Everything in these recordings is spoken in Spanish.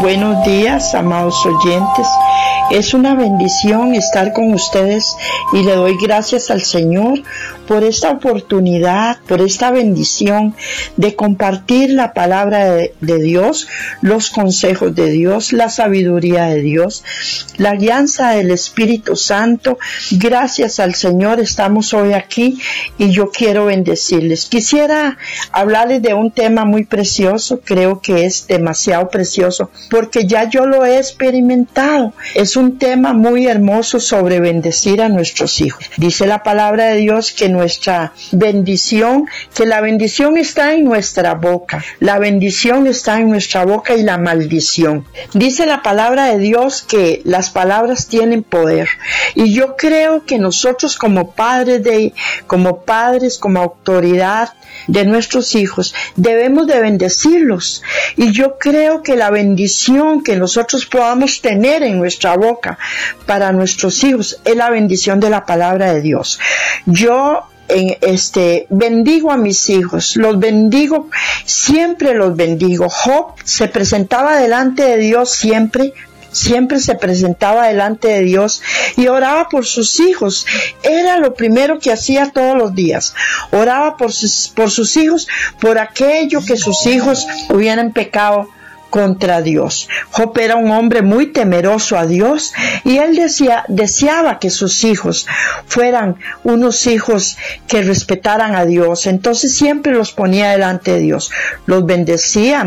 Buenos días, amados oyentes. Es una bendición estar con ustedes y le doy gracias al Señor por esta oportunidad, por esta bendición de compartir la palabra de, Dios, los consejos de Dios, la sabiduría de Dios, la guianza del Espíritu Santo. Gracias al Señor estamos hoy aquí y yo quiero bendecirles. Quisiera hablarles de un tema muy precioso, creo que es demasiado precioso porque ya yo lo he experimentado. Es un tema muy hermoso sobre bendecir a nuestros hijos. Dice la palabra de Dios que nuestra bendición, que la bendición está en nuestra boca, la bendición está en nuestra boca y la maldición. Dice la palabra de Dios que las palabras tienen poder y yo creo que nosotros como padres de como padres, como autoridad de nuestros hijos, debemos de bendecirlos. Y yo creo que la bendición que nosotros podamos tener en nuestra boca para nuestros hijos es la bendición de la palabra de Dios. Yo en este bendigo a mis hijos, los bendigo, siempre los bendigo. Job se presentaba delante de Dios siempre siempre se presentaba delante de Dios y oraba por sus hijos. Era lo primero que hacía todos los días. Oraba por sus, por sus hijos, por aquello que sus hijos hubieran pecado contra Dios. Job era un hombre muy temeroso a Dios y él decía, deseaba que sus hijos fueran unos hijos que respetaran a Dios. Entonces siempre los ponía delante de Dios. Los bendecía,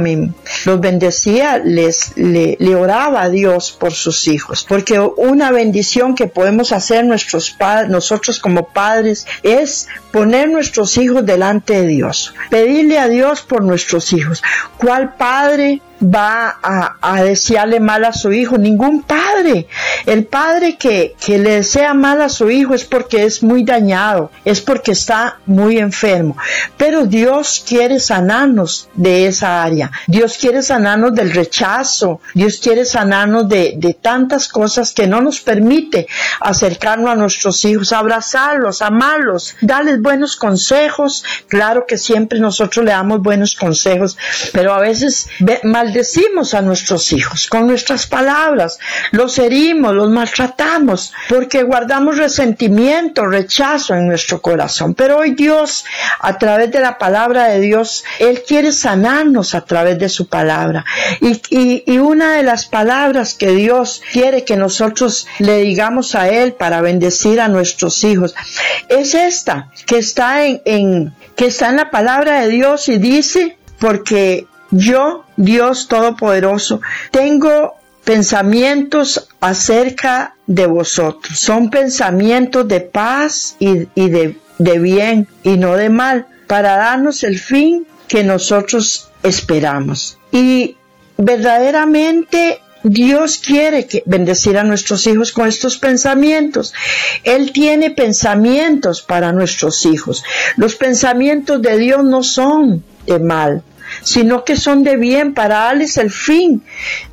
los bendecía, les, le, le oraba a Dios por sus hijos. Porque una bendición que podemos hacer nuestros nosotros como padres, es poner nuestros hijos delante de Dios. Pedirle a Dios por nuestros hijos. ¿Cuál padre va a, desearle mal a su hijo, ningún padre. El padre que, que le desea mal a su hijo es porque es muy dañado, es porque está muy enfermo. Pero Dios quiere sanarnos de esa área. Dios quiere sanarnos del rechazo. Dios quiere sanarnos de, de tantas cosas que no nos permite acercarnos a nuestros hijos, abrazarlos, amarlos, darles buenos consejos. Claro que siempre nosotros le damos buenos consejos, pero a veces mal decimos a nuestros hijos con nuestras palabras, los herimos, los maltratamos, porque guardamos resentimiento, rechazo en nuestro corazón. Pero hoy Dios, a través de la palabra de Dios, Él quiere sanarnos a través de su palabra. Y, y, una de las palabras que Dios quiere que nosotros le digamos a Él para bendecir a nuestros hijos es esta, que está en, en que está en la palabra de Dios y dice, porque yo, Dios Todopoderoso, tengo pensamientos acerca de vosotros. Son pensamientos de paz y, de, bien y no de mal, para darnos el fin que nosotros esperamos. Y verdaderamente Dios quiere que bendecir a nuestros hijos con estos pensamientos. Él tiene pensamientos para nuestros hijos. Los pensamientos de Dios no son de mal, sino que son de bien para darles el fin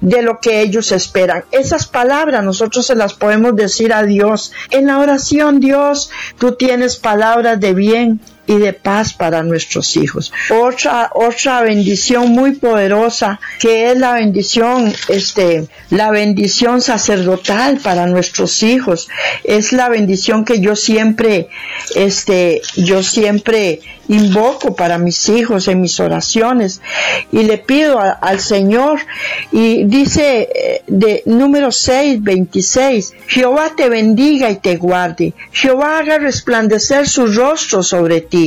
de lo que ellos esperan. Esas palabras nosotros se las podemos decir a Dios. En la oración, Dios, tú tienes palabras de bien y de paz para nuestros hijos. Otra, otra bendición muy poderosa que es la bendición, este, la bendición sacerdotal para nuestros hijos. Es la bendición que yo siempre, este, yo siempre invoco para mis hijos en mis oraciones y le pido al Señor y dice eh, de número 6, 26, Jehová te bendiga y te guarde, Jehová haga resplandecer su rostro sobre ti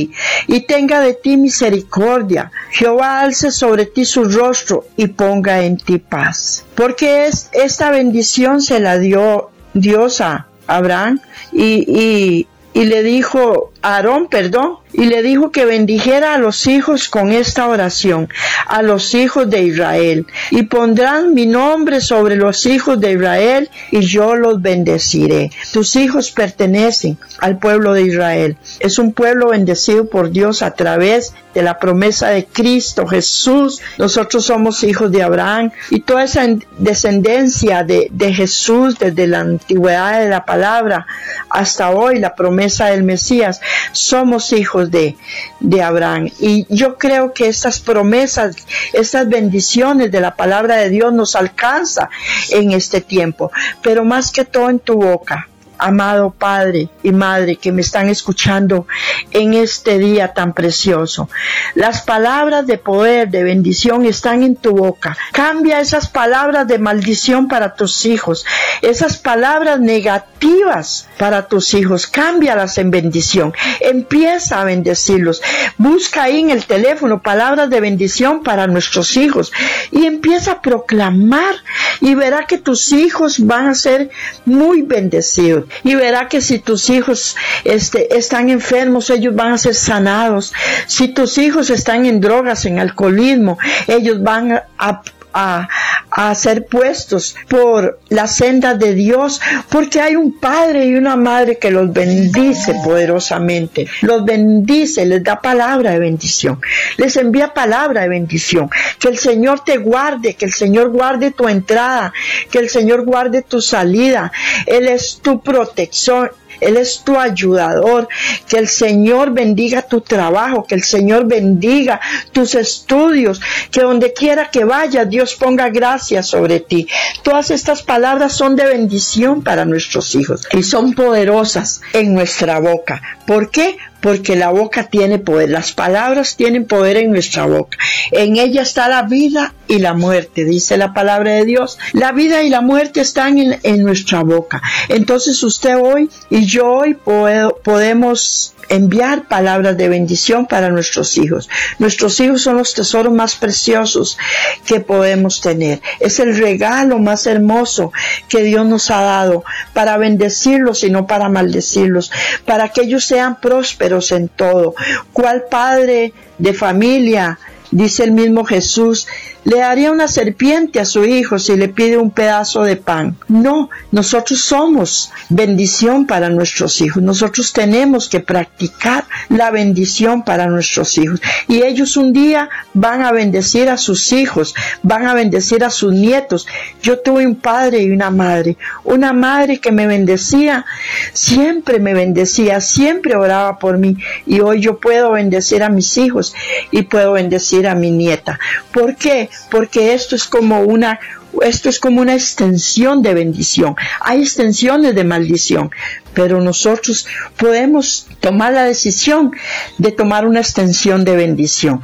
y tenga de ti misericordia. Jehová alce sobre ti su rostro y ponga en ti paz. Porque es, esta bendición se la dio Dios a Abraham y le dijo Aarón, perdón, y le dijo que bendijera a los hijos con esta oración, a los hijos de Israel, y pondrán mi nombre sobre los hijos de Israel, y yo los bendeciré. Tus hijos pertenecen al pueblo de Israel. Es un pueblo bendecido por Dios a través de la promesa de Cristo Jesús. Nosotros somos hijos de Abraham y toda esa descendencia de, de Jesús desde la antigüedad de la palabra hasta hoy, la promesa del Mesías, somos hijos de, de Abraham. Y yo creo que estas promesas, estas bendiciones de la palabra de Dios nos alcanza en este tiempo, pero más que todo en tu boca amado Padre y Madre que me están escuchando en este día tan precioso. Las palabras de poder, de bendición están en tu boca. Cambia esas palabras de maldición para tus hijos, esas palabras negativas para tus hijos, cámbialas en bendición. Empieza a bendecirlos. Busca ahí en el teléfono palabras de bendición para nuestros hijos y empieza a proclamar y verá que tus hijos van a ser muy bendecidos y verá que si tus hijos este, están enfermos, ellos van a ser sanados. Si tus hijos están en drogas, en alcoholismo, ellos van a, a, a, ser puestos por la senda de Dios, porque hay un padre y una madre que los bendice poderosamente, los bendice, les da palabra de bendición, les envía palabra de bendición, que el Señor te guarde, que el Señor guarde tu entrada, que el Señor guarde tu salida, Él es tu protección, él es tu ayudador. Que el Señor bendiga tu trabajo, que el Señor bendiga tus estudios, que donde quiera que vayas Dios ponga gracia sobre ti. Todas estas palabras son de bendición para nuestros hijos y son poderosas en nuestra boca. ¿Por qué? Porque la boca tiene poder, las palabras tienen poder en nuestra boca. En ella está la vida y la muerte, dice la palabra de Dios. La vida y la muerte están en, nuestra boca. Entonces usted hoy y yo hoy podemos enviar palabras de bendición para nuestros hijos. Nuestros hijos son los tesoros más preciosos que podemos tener. Es el regalo más hermoso que Dios nos ha dado para bendecirlos y no para maldecirlos, para que ellos sean prósperos en todo. ¿Cuál padre de familia dice el mismo Jesús, le haría una serpiente a su hijo si le pide un pedazo de pan. No, nosotros somos bendición para nuestros hijos. Nosotros tenemos que practicar la bendición para nuestros hijos. Y ellos un día van a bendecir a sus hijos, van a bendecir a sus nietos. Yo tuve un padre y una madre. Una madre que me bendecía, siempre me bendecía, siempre oraba por mí. Y hoy yo puedo bendecir a mis hijos y puedo bendecir a mi nieta. ¿Por qué? Porque esto es como una esto es como una extensión de bendición. Hay extensiones de maldición, pero nosotros podemos tomar la decisión de tomar una extensión de bendición.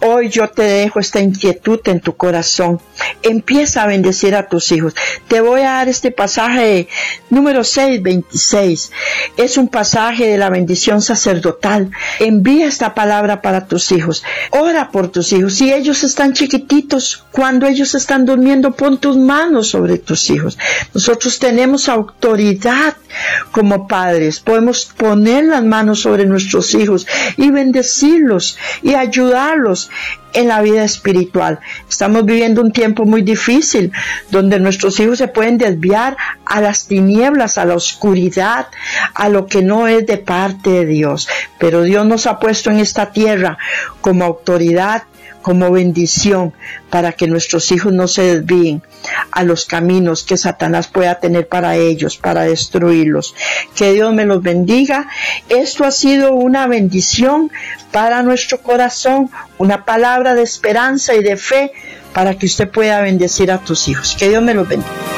Hoy yo te dejo esta inquietud en tu corazón. Empieza a bendecir a tus hijos. Te voy a dar este pasaje número 6, 26. Es un pasaje de la bendición sacerdotal. Envía esta palabra para tus hijos. Ora por tus hijos. Si ellos están chiquititos, cuando ellos están durmiendo, pon tus manos sobre tus hijos. Nosotros tenemos autoridad como padres. Podemos poner las manos sobre nuestros hijos y bendecirlos y ayudarlos en la vida espiritual. Estamos viviendo un tiempo muy difícil donde nuestros hijos se pueden desviar a las tinieblas, a la oscuridad, a lo que no es de parte de Dios. Pero Dios nos ha puesto en esta tierra como autoridad como bendición para que nuestros hijos no se desvíen a los caminos que Satanás pueda tener para ellos, para destruirlos. Que Dios me los bendiga. Esto ha sido una bendición para nuestro corazón, una palabra de esperanza y de fe para que usted pueda bendecir a tus hijos. Que Dios me los bendiga.